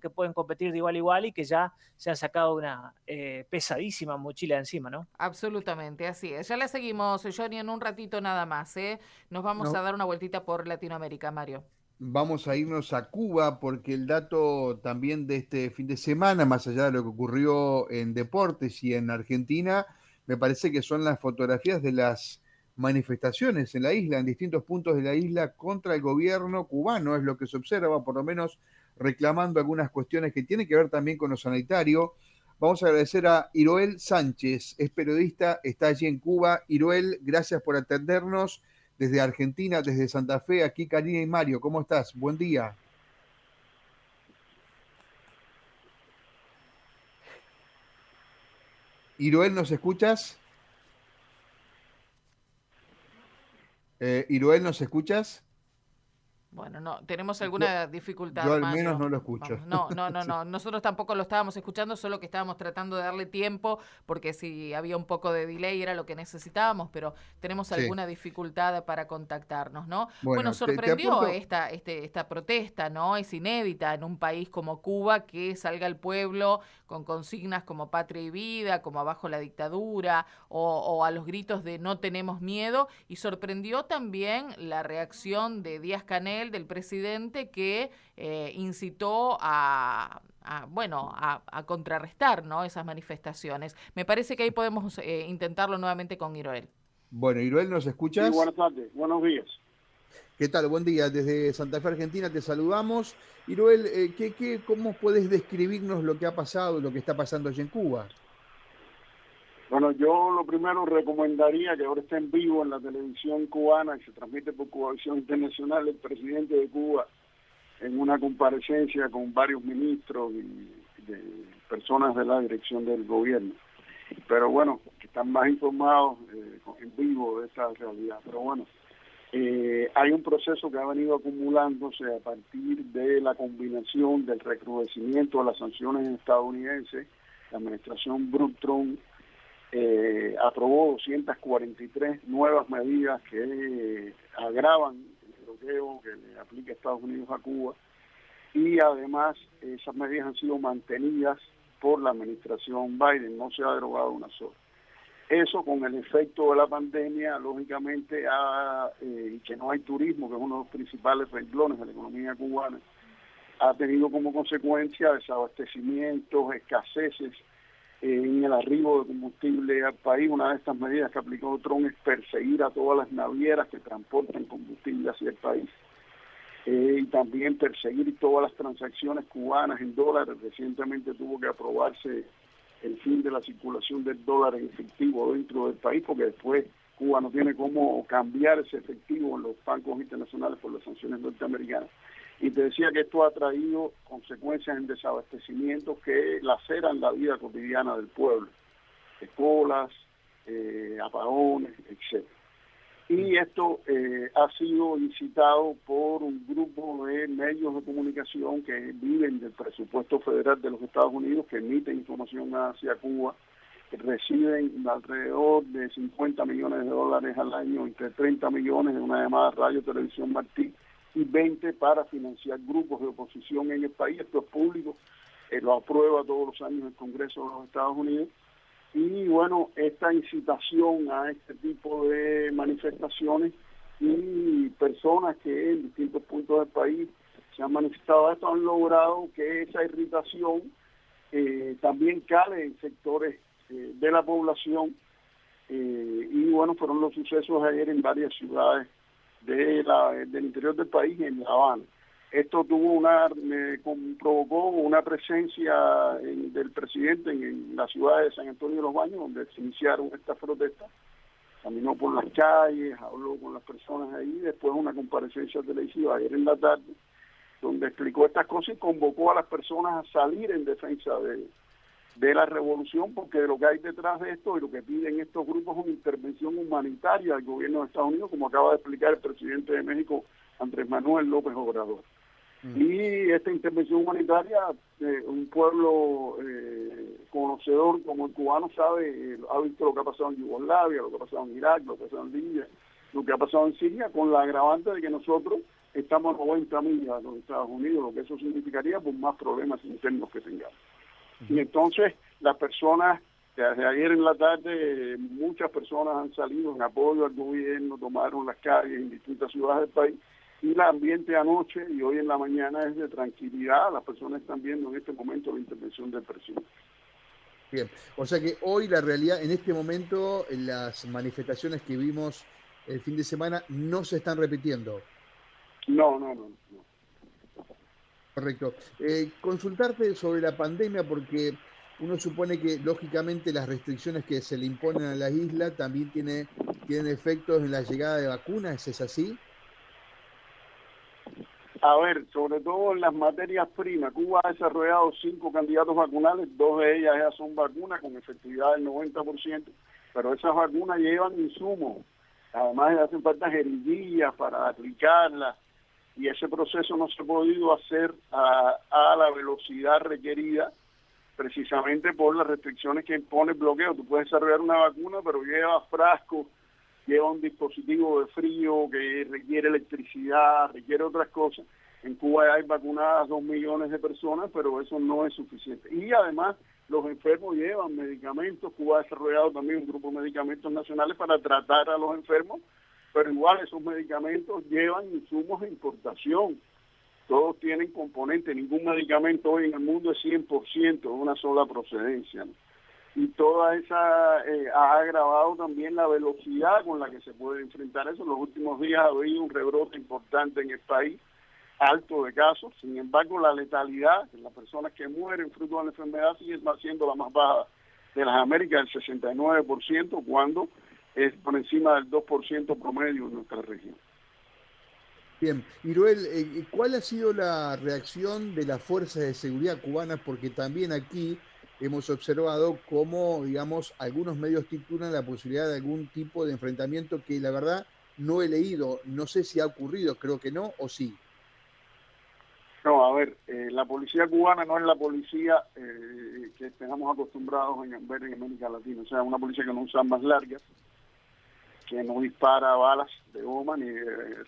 que pueden competir de igual a igual y que ya se han sacado una eh, pesadísima mochila encima, ¿no? Absolutamente, así es. Ya le seguimos, Johnny, en un ratito nada más. ¿eh? Nos vamos a dar una vueltita por Latinoamérica, Mario. Vamos a irnos a Cuba porque el dato también de este fin de semana, más allá de lo que ocurrió en deportes y en Argentina, me parece que son las fotografías de las manifestaciones en la isla, en distintos puntos de la isla, contra el gobierno cubano, es lo que se observa, por lo menos reclamando algunas cuestiones que tienen que ver también con lo sanitario. Vamos a agradecer a Iroel Sánchez, es periodista, está allí en Cuba. Iroel, gracias por atendernos desde Argentina, desde Santa Fe. Aquí Karina y Mario, ¿cómo estás? Buen día. Iroel, ¿nos escuchas? Eh, Iroel, ¿nos escuchas? Bueno, no, tenemos alguna dificultad. Yo al menos no lo escucho. No, no, no, no. Nosotros tampoco lo estábamos escuchando, solo que estábamos tratando de darle tiempo, porque si había un poco de delay era lo que necesitábamos, pero tenemos alguna dificultad para contactarnos, ¿no? Bueno, sorprendió esta, este, esta protesta, ¿no? Es inédita en un país como Cuba que salga el pueblo con consignas como patria y vida, como abajo la dictadura, o, o a los gritos de no tenemos miedo, y sorprendió también la reacción de Díaz Canel del presidente, que eh, incitó a, bueno, a, contrarrestar ¿no? esas manifestaciones. Me parece que ahí podemos eh, intentarlo nuevamente con Iroel. Bueno, Iroel, ¿nos escuchas? buenas tardes, buenos días. ¿Qué tal? Buen día. Desde Santa Fe, Argentina, te saludamos. Iroel, eh, ¿qué, qué, ¿cómo puedes describirnos lo que ha pasado, lo que está pasando allí en Cuba? Bueno, yo lo primero recomendaría que ahora esté en vivo en la televisión cubana y se transmite por Cubavisión Internacional el presidente de Cuba en una comparecencia con varios ministros y de personas de la dirección del gobierno. Pero bueno, que están más informados eh, en vivo de esa realidad. Pero bueno, eh, hay un proceso que ha venido acumulándose a partir de la combinación del recrudecimiento de las sanciones estadounidenses, la administración Trump eh, aprobó 243 nuevas medidas que agravan el bloqueo que le aplica Estados Unidos a Cuba y además esas medidas han sido mantenidas por la administración Biden, no se ha derogado una sola. Eso con el efecto de la pandemia, lógicamente, eh, y que no hay turismo, que es uno de los principales renglones de la economía cubana, ha tenido como consecuencia desabastecimientos, escaseces en el arribo de combustible al país. Una de estas medidas que aplicó Trump es perseguir a todas las navieras que transportan combustible hacia el país. Eh, y también perseguir todas las transacciones cubanas en dólares. Recientemente tuvo que aprobarse el fin de la circulación del dólar en efectivo dentro del país, porque después Cuba no tiene cómo cambiar ese efectivo en los bancos internacionales por las sanciones norteamericanas. Y te decía que esto ha traído consecuencias en desabastecimiento que laceran la vida cotidiana del pueblo, escuelas, eh, apagones, etc. Y esto eh, ha sido incitado por un grupo de medios de comunicación que viven del presupuesto federal de los Estados Unidos, que emiten información hacia Cuba, que reciben alrededor de 50 millones de dólares al año, entre 30 millones de una llamada Radio Televisión Martí, y 20 para financiar grupos de oposición en el país. Esto es público, eh, lo aprueba todos los años el Congreso de los Estados Unidos. Y bueno, esta incitación a este tipo de manifestaciones y personas que en distintos puntos del país se han manifestado esto han logrado que esa irritación eh, también cale en sectores eh, de la población. y bueno, fueron los sucesos ayer en varias ciudades de la, del interior del país en La Habana. Esto tuvo una, provocó una presencia del presidente en, la ciudad de San Antonio de los Baños, donde se iniciaron estas protestas. Caminó por las calles, habló con las personas ahí, después una comparecencia televisiva ayer en la tarde, donde explicó estas cosas y convocó a las personas a salir en defensa de, de la revolución, porque lo que hay detrás de esto y lo que piden estos grupos es una intervención humanitaria del gobierno de Estados Unidos, como acaba de explicar el presidente de México, Andrés Manuel López Obrador. Mm. Y esta intervención humanitaria, eh, un pueblo eh, conocedor como el cubano sabe, eh, ha visto lo que ha pasado en Yugoslavia, lo que ha pasado en Irak, lo que ha pasado en Libia, lo que ha pasado en Siria, con la agravante de que nosotros estamos a 90 millas de los Estados Unidos, lo que eso significaría por más problemas internos que tengamos. Y entonces las personas, desde ayer en la tarde, muchas personas han salido en apoyo al gobierno, tomaron las calles en distintas ciudades del país y el ambiente anoche y hoy en la mañana es de tranquilidad. Las personas están viendo en este momento la intervención del presidente. Bien, o sea que hoy la realidad, en este momento, las manifestaciones que vimos el fin de semana no se están repitiendo. No, no, no. Correcto. Eh, consultarte sobre la pandemia porque uno supone que lógicamente las restricciones que se le imponen a la isla también tiene, tienen efectos en la llegada de vacunas, ¿es así? A ver, sobre todo en las materias primas, Cuba ha desarrollado cinco candidatos vacunales, dos de ellas ya son vacunas con efectividad del 90%, pero esas vacunas llevan insumos, además hacen falta jeringuillas para aplicarlas, y ese proceso no se ha podido hacer a, la velocidad requerida precisamente por las restricciones que impone el bloqueo. Tú puedes desarrollar una vacuna, pero lleva frascos lleva un dispositivo de frío que requiere electricidad, requiere otras cosas. En Cuba hay vacunadas dos millones de personas, pero eso no es suficiente. Y además los enfermos llevan medicamentos. Cuba ha desarrollado también un grupo de medicamentos nacionales para tratar a los enfermos, pero igual esos medicamentos llevan insumos de importación. Todos tienen componentes, ningún medicamento hoy en el mundo es 100% de una sola procedencia y toda esa eh, ha agravado también la velocidad con la que se puede enfrentar eso. En los últimos días ha habido un rebrote importante en el país, alto de casos, sin embargo la letalidad en las personas que mueren fruto de la enfermedad sigue siendo la más baja de las Américas, el 69%, cuando es por encima del 2% promedio en nuestra región. Bien, Iruel, eh, ¿cuál ha sido la reacción de las fuerzas de seguridad cubanas? Porque también aquí hemos observado cómo, digamos, algunos medios titulan la posibilidad de algún tipo de enfrentamiento que la verdad no he leído, no sé si ha ocurrido, creo que no o sí. No, a ver, eh, la policía cubana no es la policía eh, que estamos acostumbrados a ver en América Latina, o sea, una policía que no usa armas largas, que no dispara balas de goma ni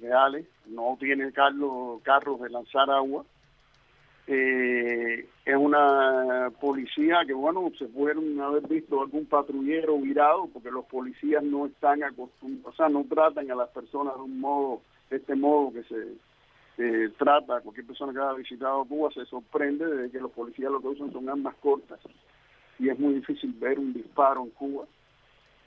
reales, no tiene carros, carros de lanzar agua, eh, es una policía que, bueno, se pueden haber visto algún patrullero virado, porque los policías no están acostumbrados, o sea, no tratan a las personas de un modo, de este modo que se trata. Cualquier persona que haya visitado Cuba se sorprende de que los policías lo que usan son armas cortas y es muy difícil ver un disparo en Cuba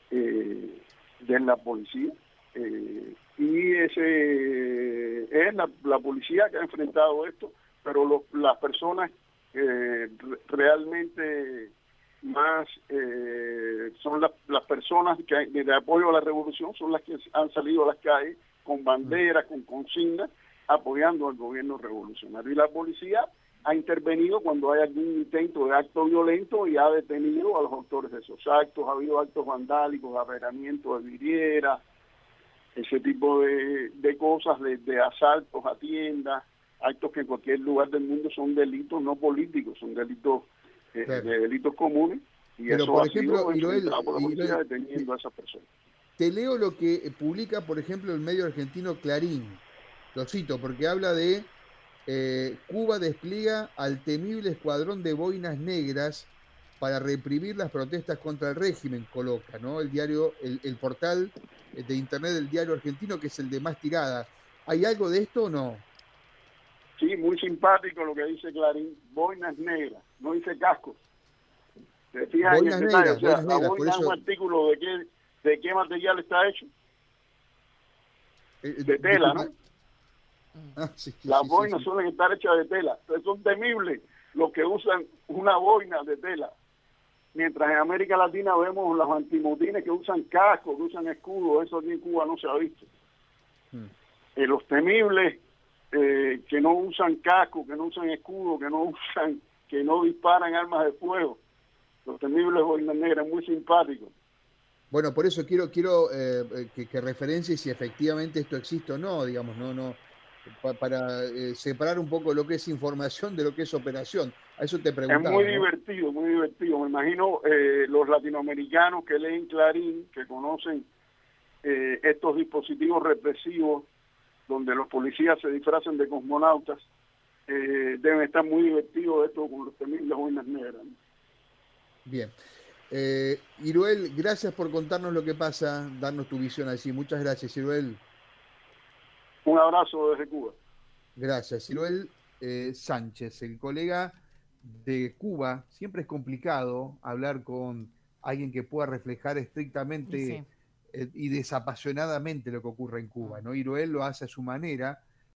eh, de la policía. Eh, y ese es la, policía que ha enfrentado esto pero las personas eh, realmente más eh, son las personas que de apoyo a la revolución son las que han salido a las calles con banderas, con consignas, apoyando al gobierno revolucionario. Y la policía ha intervenido cuando hay algún intento de acto violento y ha detenido a los autores de esos actos. Ha habido actos vandálicos, averamientos de vidrieras, ese tipo de, de cosas, de asaltos a tiendas, actos que en cualquier lugar del mundo son delitos no políticos, son delitos eh, de delitos comunes y eso por ejemplo, ha sido la policía deteniendo a esas personas. Te leo lo que publica, por ejemplo, el medio argentino Clarín. Lo cito porque habla de eh, Cuba despliega al temible escuadrón de boinas negras para reprimir las protestas contra el régimen, coloca, ¿no? El diario, el, el portal de internet del diario argentino, que es el de más tirada. ¿Hay algo de esto o no? Sí, muy simpático lo que dice Clarín, boinas negras, no dice cascos. ¿Se fijan en el detalle? o sea, la boina es un artículo de qué, de qué material está hecho. Eh, eh, de tela, ¿no? Ah, las boinas suelen estar hechas de tela. Entonces son temibles los que usan una boina de tela. Mientras en América Latina vemos los antimotines que usan cascos, que usan escudos, eso aquí en Cuba no se ha visto. Hmm. Eh, los temibles eh, que no usan casco, que no usan escudo, que no usan, que no disparan armas de fuego. Los temibles boinas negras, muy simpáticos. Bueno, por eso quiero quiero eh, que, que referencie si efectivamente esto existe o no, digamos, no no para eh, separar un poco lo que es información de lo que es operación. A eso te preguntaba. Es muy divertido, muy divertido. Me imagino los latinoamericanos que leen Clarín, que conocen estos dispositivos represivos donde los policías se disfrazan de cosmonautas, eh, deben estar muy divertidos esto con los temibles boinas negras. Bien. Eh, Iruel, gracias por contarnos lo que pasa, darnos tu visión así. Muchas gracias, Iruel. Un abrazo desde Cuba. Gracias. Iruel eh, Sánchez, el colega de Cuba. Siempre es complicado hablar con alguien que pueda reflejar estrictamente eh, y desapasionadamente lo que ocurre en Cuba. ¿no? Iruel lo hace a su manera